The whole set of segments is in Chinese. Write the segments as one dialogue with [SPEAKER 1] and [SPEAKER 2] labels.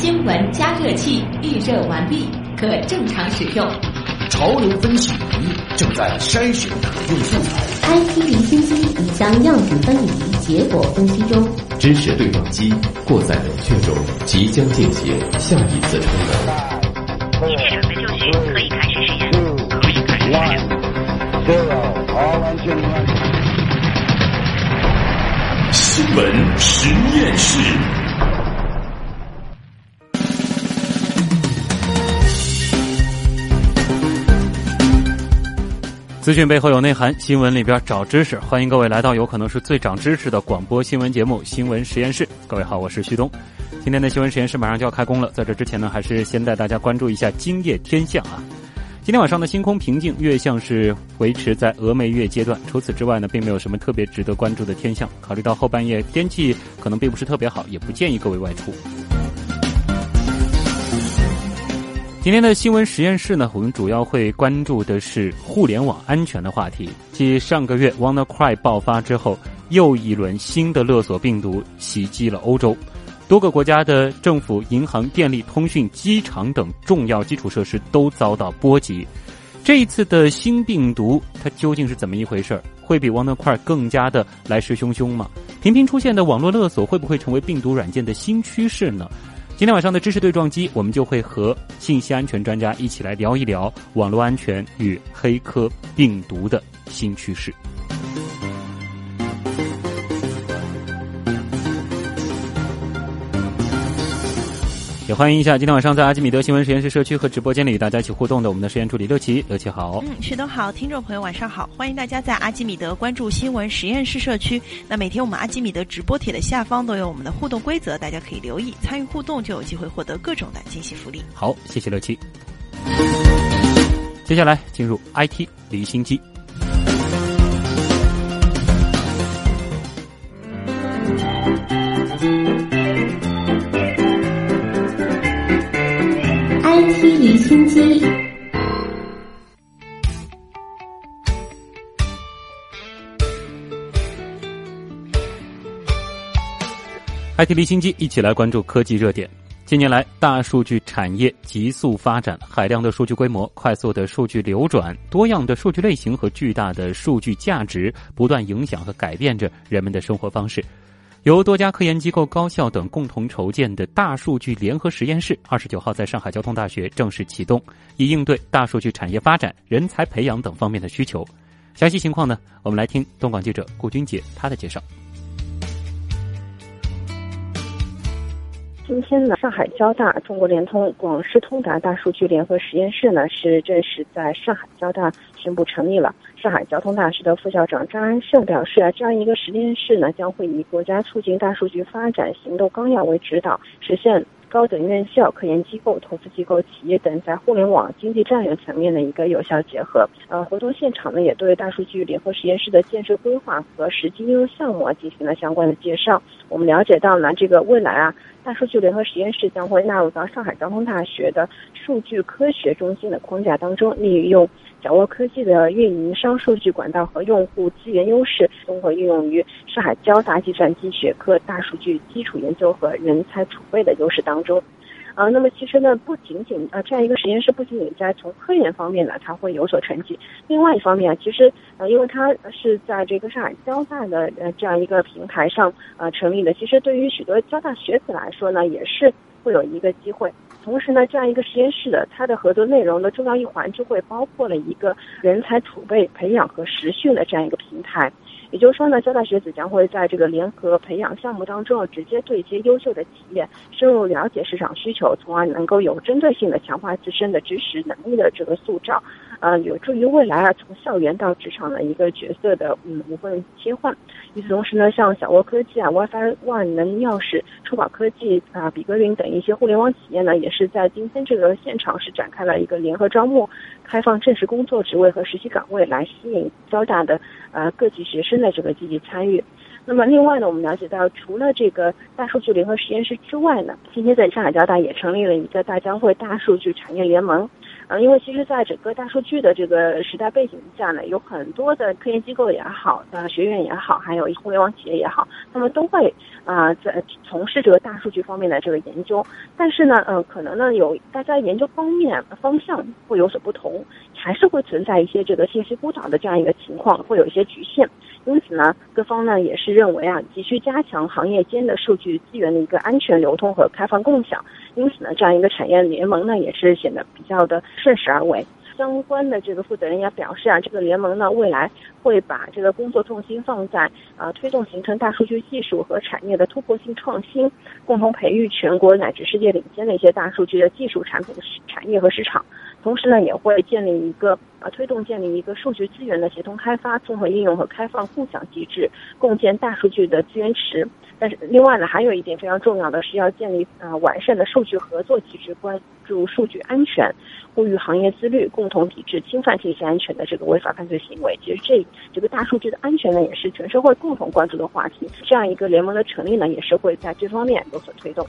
[SPEAKER 1] 新闻加热器预热完毕，可正常使用。
[SPEAKER 2] 潮流分析仪正在筛选可用素材。
[SPEAKER 3] IT 离心机已将样品分离，结果分析中。
[SPEAKER 4] 知识对撞机过载冷却中，即将进行下一次成
[SPEAKER 5] 能。一切准备就绪，可以开始实验。可以开始实验。
[SPEAKER 2] 新闻实验室。
[SPEAKER 6] 资讯背后有内涵，新闻里边找知识。欢迎各位来到有可能是最长知识的广播新闻节目《新闻实验室》。各位好，我是旭东。今天的新闻实验室马上就要开工了，在这之前呢，还是先带大家关注一下今夜天象啊。今天晚上的星空平静，月相是维持在峨眉月阶段。除此之外呢，并没有什么特别值得关注的天象。考虑到后半夜天气可能并不是特别好，也不建议各位外出。今天的新闻实验室呢，我们主要会关注的是互联网安全的话题。继上个月 WannaCry 爆发之后，又一轮新的勒索病毒袭击了欧洲，多个国家的政府、银行、电力、通讯、机场等重要基础设施都遭到波及。这一次的新病毒，它究竟是怎么一回事？会比 WannaCry 更加的来势汹汹吗？频频出现的网络勒索会不会成为病毒软件的新趋势呢？今天晚上的知识对撞机，我们就会和信息安全专家一起来聊一聊网络安全与黑客病毒的新趋势。也欢迎一下今天晚上在阿基米德新闻实验室社区和直播间里与大家一起互动的我们的实验助理六奇，六奇好。
[SPEAKER 7] 嗯，徐东好，听众朋友晚上好，欢迎大家在阿基米德关注新闻实验室社区。那每天我们阿基米德直播帖的下方都有我们的互动规则，大家可以留意参与互动，就有机会获得各种的惊喜福利。
[SPEAKER 6] 好，谢谢六奇。接下来进入 IT 离心机。
[SPEAKER 3] 离心机
[SPEAKER 6] ，IT 离心机，一起来关注科技热点。近年来，大数据产业急速发展，海量的数据规模、快速的数据流转、多样的数据类型和巨大的数据价值，不断影响和改变着人们的生活方式。由多家科研机构、高校等共同筹建的大数据联合实验室，二十九号在上海交通大学正式启动，以应对大数据产业发展、人才培养等方面的需求。详细情况呢，我们来听东广记者顾军杰他的介绍。
[SPEAKER 8] 今天呢，上海交大、中国联通、广视通达大数据联合实验室呢，是正式在上海交大宣布成立了。上海交通大学的副校长张安胜表示啊，这样一个实验室呢，将会以国家促进大数据发展行动纲要为指导，实现。高等院校、科研机构、投资机构、企业等在互联网经济战略层面的一个有效结合。呃，活动现场呢，也对大数据联合实验室的建设规划和实际应用项目啊进行了相关的介绍。我们了解到呢，这个未来啊，大数据联合实验室将会纳入到上海交通大学的数据科学中心的框架当中，利用。掌握科技的运营商数据管道和用户资源优势，综合运用于上海交大计算机学科大数据基础研究和人才储备的优势当中。啊，那么其实呢，不仅仅啊，这样一个实验室不仅仅在从科研方面呢，它会有所成绩。另外一方面啊，其实呃，因为它是在这个上海交大的呃这样一个平台上呃成立的，其实对于许多交大学子来说呢，也是会有一个机会。同时呢，这样一个实验室的它的合作内容的重要一环就会包括了一个人才储备、培养和实训的这样一个平台。也就是说呢，交大学子将会在这个联合培养项目当中，直接对接优秀的企业，深入了解市场需求，从而能够有针对性的强化自身的知识能力的这个塑造，呃，有助于未来啊从校园到职场的一个角色的嗯无缝切换。与此同时呢，像小沃科技啊、WiFi 万能钥匙、触宝科技啊、比格云等一些互联网企业呢，也是在今天这个现场是展开了一个联合招募，开放正式工作职位和实习岗位，来吸引交大的呃各级学生。的这个积极参与，那么另外呢，我们了解到，除了这个大数据联合实验室之外呢，今天在上海交大也成立了一个大江汇大数据产业联盟，呃，因为其实在整个大数据的这个时代背景下呢，有很多的科研机构也好，呃，学院也好，还有互联网企业也好，他们都会啊在从事这个大数据方面的这个研究。但是呢，嗯，可能呢有大家研究方面方向会有所不同，还是会存在一些这个信息孤岛的这样一个情况，会有一些局限。因此呢，各方呢也是认为啊，急需加强行业间的数据资源的一个安全流通和开放共享。因此呢，这样一个产业联盟呢，也是显得比较的顺势而为。相关的这个负责人也表示啊，这个联盟呢，未来会把这个工作重心放在啊，推动形成大数据技术和产业的突破性创新，共同培育全国乃至世界领先的一些大数据的技术产品产业和市场。同时呢，也会建立一个啊，推动建立一个数据资源的协同开发、综合应用和开放共享机制，共建大数据的资源池。但是，另外呢，还有一点非常重要的是要建立啊完善的数据合作机制，关注数据安全，呼吁行业自律，共同抵制侵犯信息安全的这个违法犯罪行为。其实，这这个大数据的安全呢，也是全社会共同关注的话题。这样一个联盟的成立呢，也是会在这方面有所推动。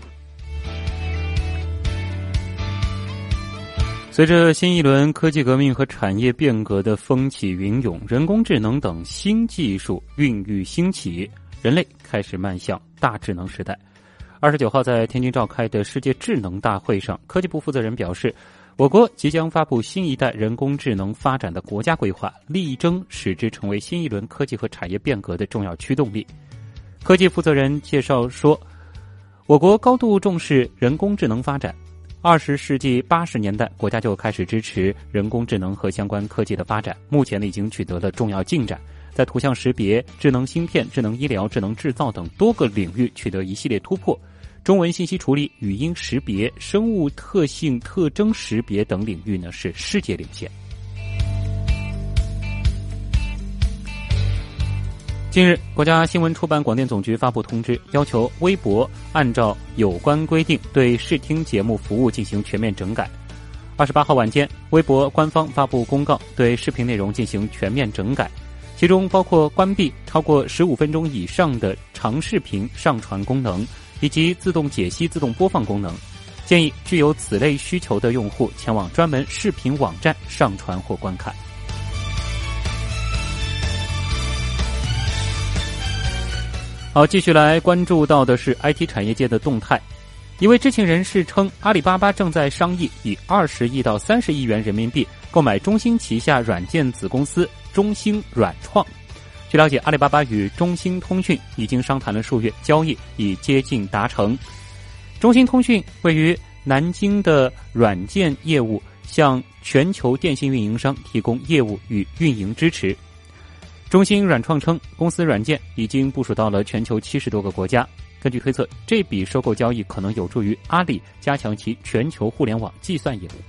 [SPEAKER 6] 随着新一轮科技革命和产业变革的风起云涌，人工智能等新技术孕育兴起。人类开始迈向大智能时代。二十九号在天津召开的世界智能大会上，科技部负责人表示，我国即将发布新一代人工智能发展的国家规划，力争使之成为新一轮科技和产业变革的重要驱动力。科技负责人介绍说，我国高度重视人工智能发展。二十世纪八十年代，国家就开始支持人工智能和相关科技的发展，目前呢已经取得了重要进展。在图像识别、智能芯片、智能医疗、智能制造等多个领域取得一系列突破，中文信息处理、语音识别、生物特性特征识别等领域呢是世界领先。近日，国家新闻出版广电总局发布通知，要求微博按照有关规定对视听节目服务进行全面整改。二十八号晚间，微博官方发布公告，对视频内容进行全面整改。其中包括关闭超过十五分钟以上的长视频上传功能，以及自动解析、自动播放功能。建议具有此类需求的用户前往专门视频网站上传或观看。好，继续来关注到的是 IT 产业界的动态。一位知情人士称，阿里巴巴正在商议以二十亿到三十亿元人民币购买中兴旗下软件子公司。中兴软创，据了解，阿里巴巴与中兴通讯已经商谈了数月，交易已接近达成。中兴通讯位于南京的软件业务向全球电信运营商提供业务与运营支持。中兴软创称，公司软件已经部署到了全球七十多个国家。根据推测，这笔收购交易可能有助于阿里加强其全球互联网计算业务。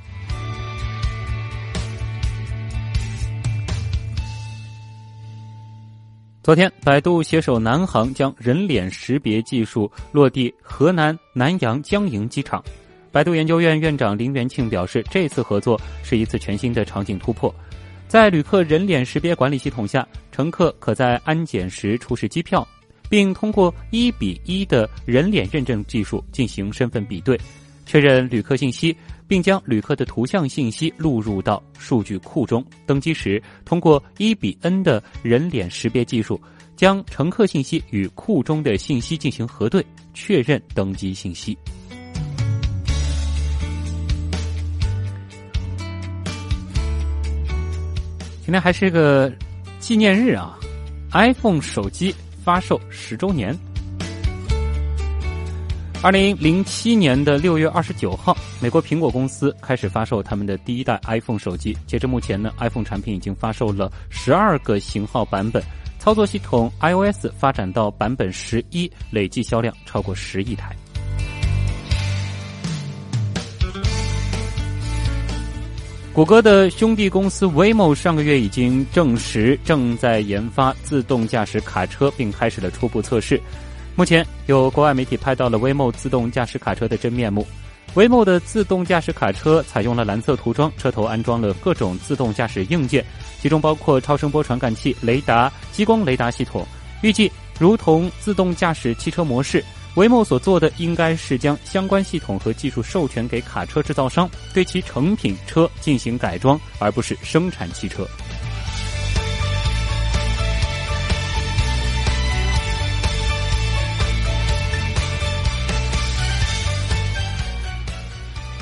[SPEAKER 6] 昨天，百度携手南航将人脸识别技术落地河南南阳江营机场。百度研究院院长林元庆表示，这次合作是一次全新的场景突破。在旅客人脸识别管理系统下，乘客可在安检时出示机票，并通过一比一的人脸认证技术进行身份比对，确认旅客信息。并将旅客的图像信息录入到数据库中。登机时，通过一比 N 的人脸识别技术，将乘客信息与库中的信息进行核对，确认登机信息。今天还是个纪念日啊！iPhone 手机发售十周年。二零零七年的六月二十九号，美国苹果公司开始发售他们的第一代 iPhone 手机。截至目前呢，iPhone 产品已经发售了十二个型号版本，操作系统 iOS 发展到版本十一，累计销量超过十亿台。谷歌的兄弟公司 Waymo 上个月已经证实正在研发自动驾驶卡车，并开始了初步测试。目前有国外媒体拍到了 Waymo 自动驾驶卡车的真面目。Waymo 的自动驾驶卡车采用了蓝色涂装，车头安装了各种自动驾驶硬件，其中包括超声波传感器、雷达、激光雷达系统。预计如同自动驾驶汽车模式，维某所做的应该是将相关系统和技术授权给卡车制造商，对其成品车进行改装，而不是生产汽车。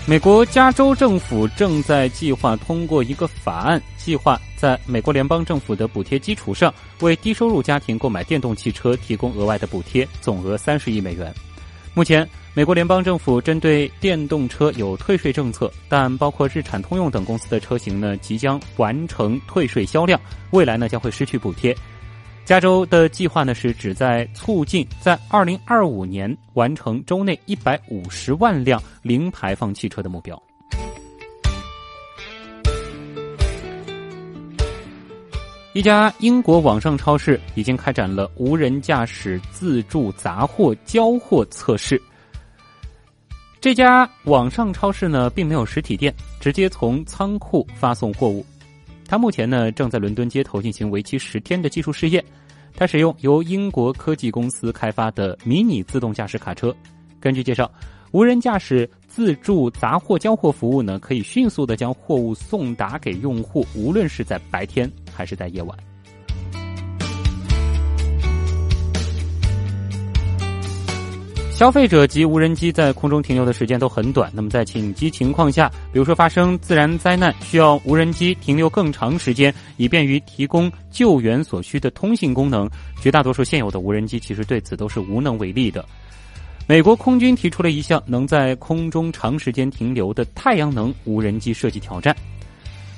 [SPEAKER 6] 美国加州政府正在计划通过一个法案，计划在美国联邦政府的补贴基础上，为低收入家庭购买电动汽车提供额外的补贴，总额三十亿美元。目前，美国联邦政府针对电动车有退税政策，但包括日产通用等公司的车型呢，即将完成退税销量，未来呢将会失去补贴。加州的计划呢是旨在促进在二零二五年完成州内一百五十万辆零排放汽车的目标。一家英国网上超市已经开展了无人驾驶自助杂货交货测试。这家网上超市呢并没有实体店，直接从仓库发送货物。它目前呢正在伦敦街头进行为期十天的技术试验。它使用由英国科技公司开发的迷你自动驾驶卡车。根据介绍，无人驾驶自助杂货交货服务呢，可以迅速的将货物送达给用户，无论是在白天还是在夜晚。消费者及无人机在空中停留的时间都很短。那么在紧急情况下，比如说发生自然灾难，需要无人机停留更长时间，以便于提供救援所需的通信功能。绝大多数现有的无人机其实对此都是无能为力的。美国空军提出了一项能在空中长时间停留的太阳能无人机设计挑战。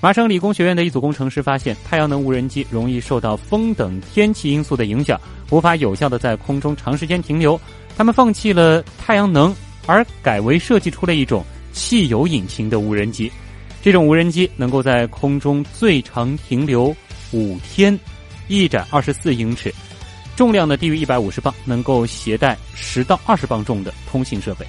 [SPEAKER 6] 麻省理工学院的一组工程师发现，太阳能无人机容易受到风等天气因素的影响，无法有效的在空中长时间停留。他们放弃了太阳能，而改为设计出了一种汽油引擎的无人机。这种无人机能够在空中最长停留五天，翼展二十四英尺，重量呢低于一百五十磅，能够携带十到二十磅重的通信设备。